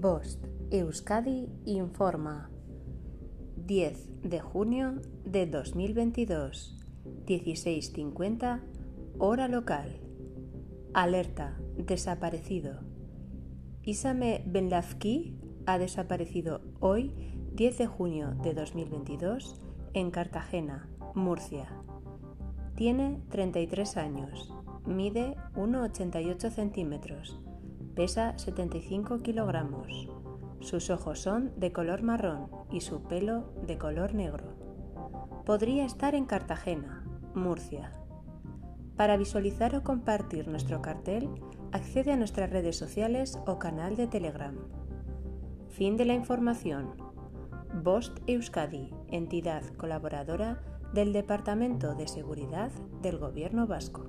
Bost Euskadi informa. 10 de junio de 2022 16.50 hora local. Alerta desaparecido. Isame Benlafki ha desaparecido hoy 10 de junio de 2022 en Cartagena, Murcia. Tiene 33 años, mide 1,88 centímetros Pesa 75 kilogramos. Sus ojos son de color marrón y su pelo de color negro. Podría estar en Cartagena, Murcia. Para visualizar o compartir nuestro cartel, accede a nuestras redes sociales o canal de Telegram. Fin de la información. Bost Euskadi, entidad colaboradora del Departamento de Seguridad del Gobierno Vasco.